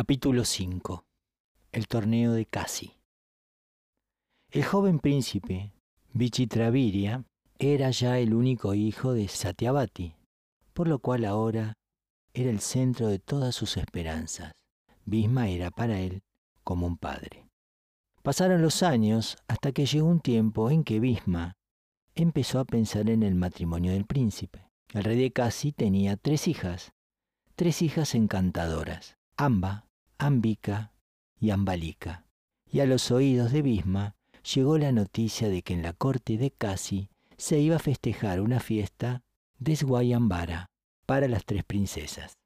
Capítulo 5 El torneo de Casi El joven príncipe, Vichitraviria, era ya el único hijo de Satyavati, por lo cual ahora era el centro de todas sus esperanzas. Bhisma era para él como un padre. Pasaron los años hasta que llegó un tiempo en que Bhisma empezó a pensar en el matrimonio del príncipe. El rey de Casi tenía tres hijas, tres hijas encantadoras, Amba, Ambika y Ambalika. Y a los oídos de Bhisma llegó la noticia de que en la corte de Casi se iba a festejar una fiesta de Swayambara para las tres princesas.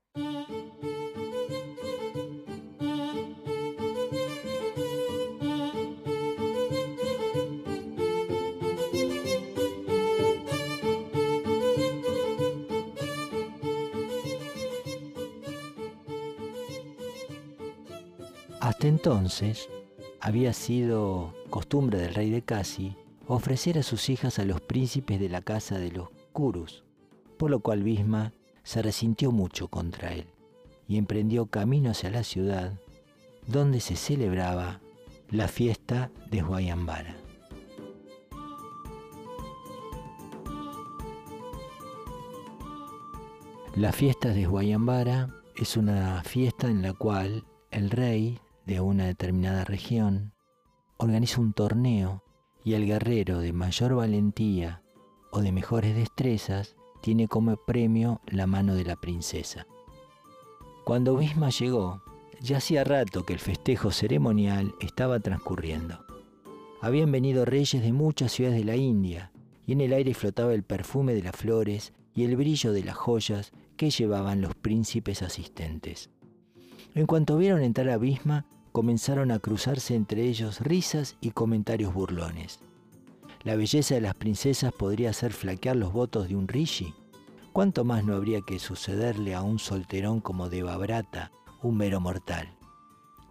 Hasta entonces había sido costumbre del rey de Casi ofrecer a sus hijas a los príncipes de la casa de los Kurus, por lo cual Bhisma se resintió mucho contra él y emprendió camino hacia la ciudad donde se celebraba la fiesta de Guayambara. La fiesta de Guayambara es una fiesta en la cual el rey de una determinada región, organiza un torneo y el guerrero de mayor valentía o de mejores destrezas tiene como premio la mano de la princesa. Cuando Bhisma llegó, ya hacía rato que el festejo ceremonial estaba transcurriendo. Habían venido reyes de muchas ciudades de la India y en el aire flotaba el perfume de las flores y el brillo de las joyas que llevaban los príncipes asistentes. En cuanto vieron entrar a Bhisma, comenzaron a cruzarse entre ellos risas y comentarios burlones. La belleza de las princesas podría hacer flaquear los votos de un rishi. ¿Cuánto más no habría que sucederle a un solterón como Devabrata, un mero mortal?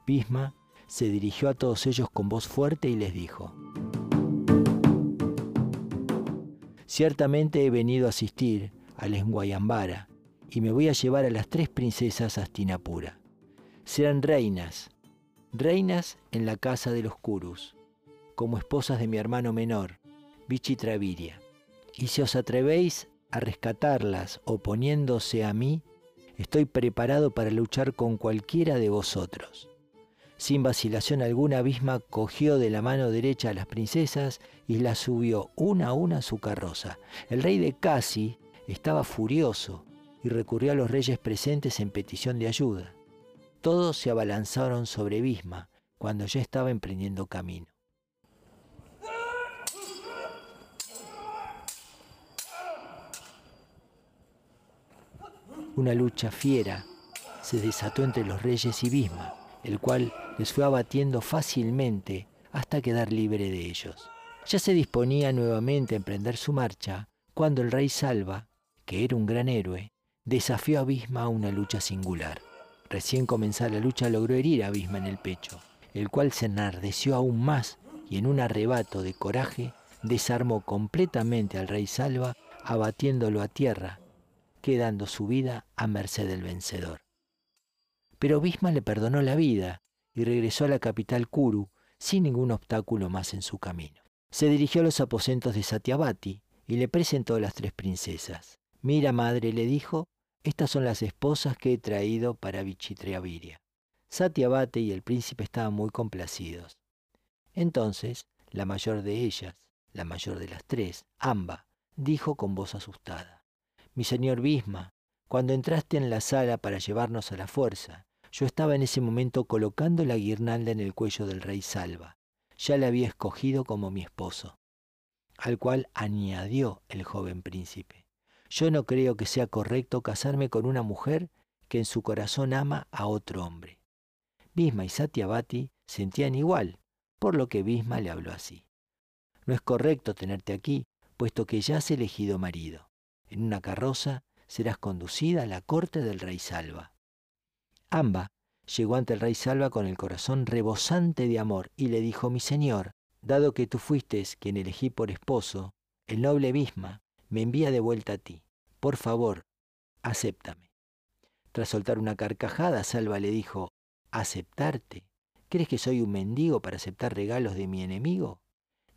Bhisma se dirigió a todos ellos con voz fuerte y les dijo, Ciertamente he venido a asistir al Esguayambara y me voy a llevar a las tres princesas a Astinapura serán reinas, reinas en la casa de los Kurus, como esposas de mi hermano menor, Vichitraviria. Y si os atrevéis a rescatarlas oponiéndose a mí, estoy preparado para luchar con cualquiera de vosotros. Sin vacilación alguna, Abisma cogió de la mano derecha a las princesas y las subió una a una a su carroza. El rey de Casi estaba furioso y recurrió a los reyes presentes en petición de ayuda. Todos se abalanzaron sobre Bisma cuando ya estaba emprendiendo camino. Una lucha fiera se desató entre los reyes y Bisma, el cual les fue abatiendo fácilmente hasta quedar libre de ellos. Ya se disponía nuevamente a emprender su marcha cuando el rey Salva, que era un gran héroe, desafió a Bisma a una lucha singular. Recién comenzada la lucha logró herir a Abisma en el pecho, el cual se enardeció aún más y en un arrebato de coraje desarmó completamente al rey Salva, abatiéndolo a tierra, quedando su vida a merced del vencedor. Pero Bisma le perdonó la vida y regresó a la capital Kuru sin ningún obstáculo más en su camino. Se dirigió a los aposentos de Satyavati y le presentó a las tres princesas. Mira, madre, le dijo, estas son las esposas que he traído para Vichitriaviria. Satyavate y el príncipe estaban muy complacidos. Entonces, la mayor de ellas, la mayor de las tres, Amba, dijo con voz asustada, Mi señor Bisma, cuando entraste en la sala para llevarnos a la fuerza, yo estaba en ese momento colocando la guirnalda en el cuello del rey Salva. Ya la había escogido como mi esposo, al cual añadió el joven príncipe. Yo no creo que sea correcto casarme con una mujer que en su corazón ama a otro hombre. Bisma y Satyavati sentían igual, por lo que Bisma le habló así. No es correcto tenerte aquí, puesto que ya has elegido marido. En una carroza serás conducida a la corte del rey Salva. Amba llegó ante el rey Salva con el corazón rebosante de amor y le dijo, mi señor, dado que tú fuiste quien elegí por esposo, el noble Bisma me envía de vuelta a ti. Por favor, acéptame. Tras soltar una carcajada, Salva le dijo, ¿Aceptarte? ¿Crees que soy un mendigo para aceptar regalos de mi enemigo?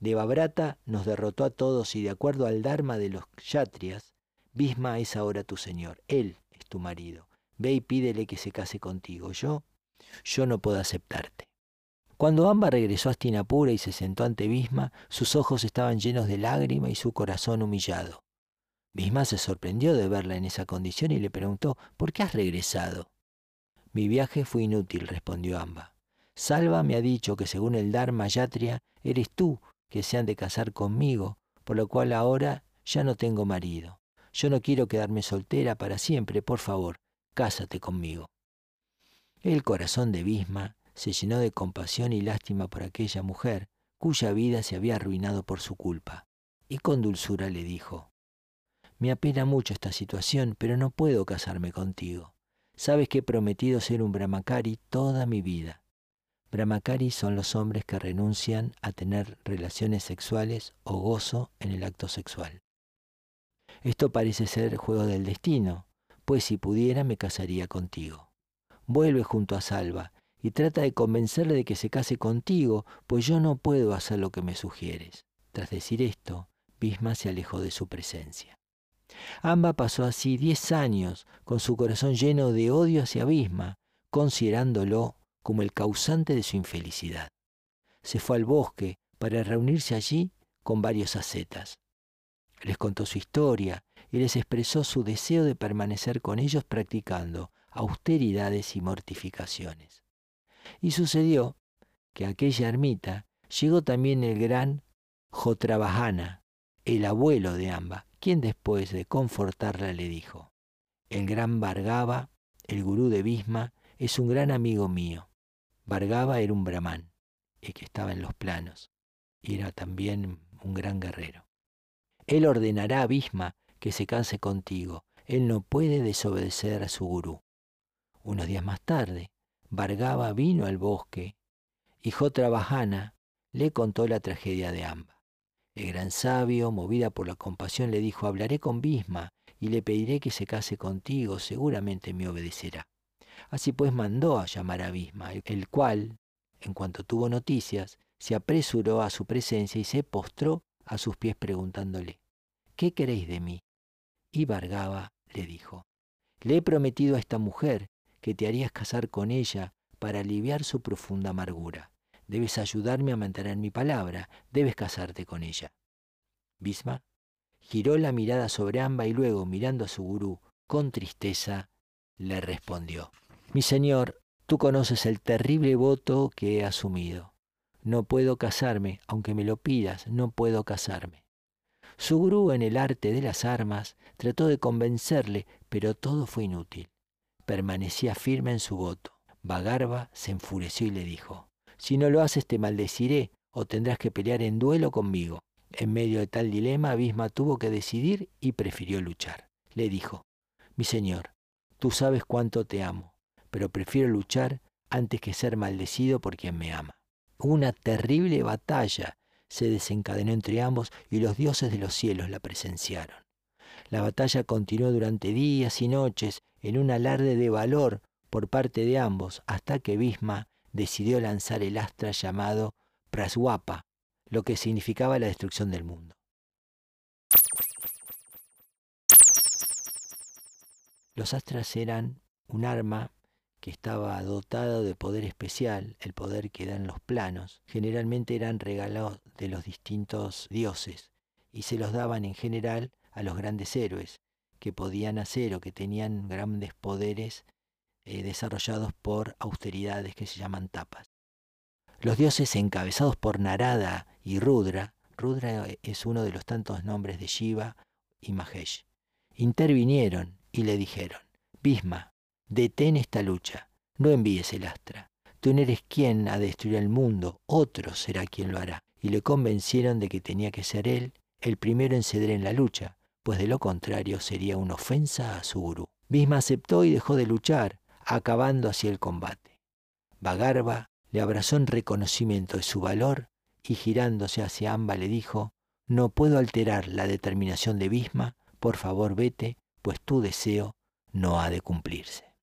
Devabrata nos derrotó a todos y de acuerdo al Dharma de los Kshatriyas, Bhisma es ahora tu señor, él es tu marido. Ve y pídele que se case contigo. Yo, yo no puedo aceptarte. Cuando Amba regresó a Astinapura y se sentó ante Bhisma, sus ojos estaban llenos de lágrima y su corazón humillado. Bhisma se sorprendió de verla en esa condición y le preguntó, ¿por qué has regresado? Mi viaje fue inútil, respondió Amba. Salva me ha dicho que según el Dharma Yatria, eres tú que se han de casar conmigo, por lo cual ahora ya no tengo marido. Yo no quiero quedarme soltera para siempre, por favor, cásate conmigo. El corazón de Bisma se llenó de compasión y lástima por aquella mujer, cuya vida se había arruinado por su culpa, y con dulzura le dijo, Me apena mucho esta situación, pero no puedo casarme contigo. Sabes que he prometido ser un brahmacari toda mi vida. Brahmacari son los hombres que renuncian a tener relaciones sexuales o gozo en el acto sexual. Esto parece ser juego del destino, pues si pudiera me casaría contigo. Vuelve junto a Salva y trata de convencerle de que se case contigo, pues yo no puedo hacer lo que me sugieres. Tras decir esto, Bisma se alejó de su presencia. Amba pasó así diez años con su corazón lleno de odio hacia Bisma, considerándolo como el causante de su infelicidad. Se fue al bosque para reunirse allí con varios ascetas. Les contó su historia y les expresó su deseo de permanecer con ellos practicando austeridades y mortificaciones. Y sucedió que a aquella ermita llegó también el gran Jotrabajana, el abuelo de Amba, quien después de confortarla le dijo, el gran Vargava, el gurú de Bisma, es un gran amigo mío. Vargava era un brahman, el que estaba en los planos, y era también un gran guerrero. Él ordenará a Bisma que se canse contigo. Él no puede desobedecer a su gurú. Unos días más tarde, Vargava vino al bosque y Jotrabajana le contó la tragedia de Amba. El gran sabio, movida por la compasión, le dijo, hablaré con Bisma y le pediré que se case contigo, seguramente me obedecerá. Así pues mandó a llamar a Bisma, el cual, en cuanto tuvo noticias, se apresuró a su presencia y se postró a sus pies preguntándole, ¿qué queréis de mí? Y Vargava le dijo, le he prometido a esta mujer que te harías casar con ella para aliviar su profunda amargura. Debes ayudarme a mantener mi palabra, debes casarte con ella. Bisma giró la mirada sobre Amba y luego, mirando a su gurú con tristeza, le respondió, Mi señor, tú conoces el terrible voto que he asumido. No puedo casarme, aunque me lo pidas, no puedo casarme. Su gurú en el arte de las armas trató de convencerle, pero todo fue inútil. Permanecía firme en su voto. Bagarba se enfureció y le dijo, Si no lo haces te maldeciré o tendrás que pelear en duelo conmigo. En medio de tal dilema, Abisma tuvo que decidir y prefirió luchar. Le dijo, Mi señor, tú sabes cuánto te amo, pero prefiero luchar antes que ser maldecido por quien me ama. Una terrible batalla se desencadenó entre ambos y los dioses de los cielos la presenciaron. La batalla continuó durante días y noches en un alarde de valor por parte de ambos hasta que Bisma decidió lanzar el astra llamado Praswapa, lo que significaba la destrucción del mundo. Los astras eran un arma que estaba dotado de poder especial, el poder que dan los planos, generalmente eran regalados de los distintos dioses y se los daban en general a los grandes héroes que podían hacer o que tenían grandes poderes eh, desarrollados por austeridades que se llaman tapas. Los dioses encabezados por Narada y Rudra, Rudra es uno de los tantos nombres de Shiva y Mahesh, intervinieron y le dijeron, Bisma, Detén esta lucha, no envíes el astra. Tú no eres quien a destruir el mundo, otro será quien lo hará. Y le convencieron de que tenía que ser él el primero en ceder en la lucha, pues de lo contrario sería una ofensa a su gurú. Bisma aceptó y dejó de luchar, acabando así el combate. Bagarba le abrazó en reconocimiento de su valor y girándose hacia Amba le dijo, no puedo alterar la determinación de Bisma, por favor vete, pues tu deseo no ha de cumplirse.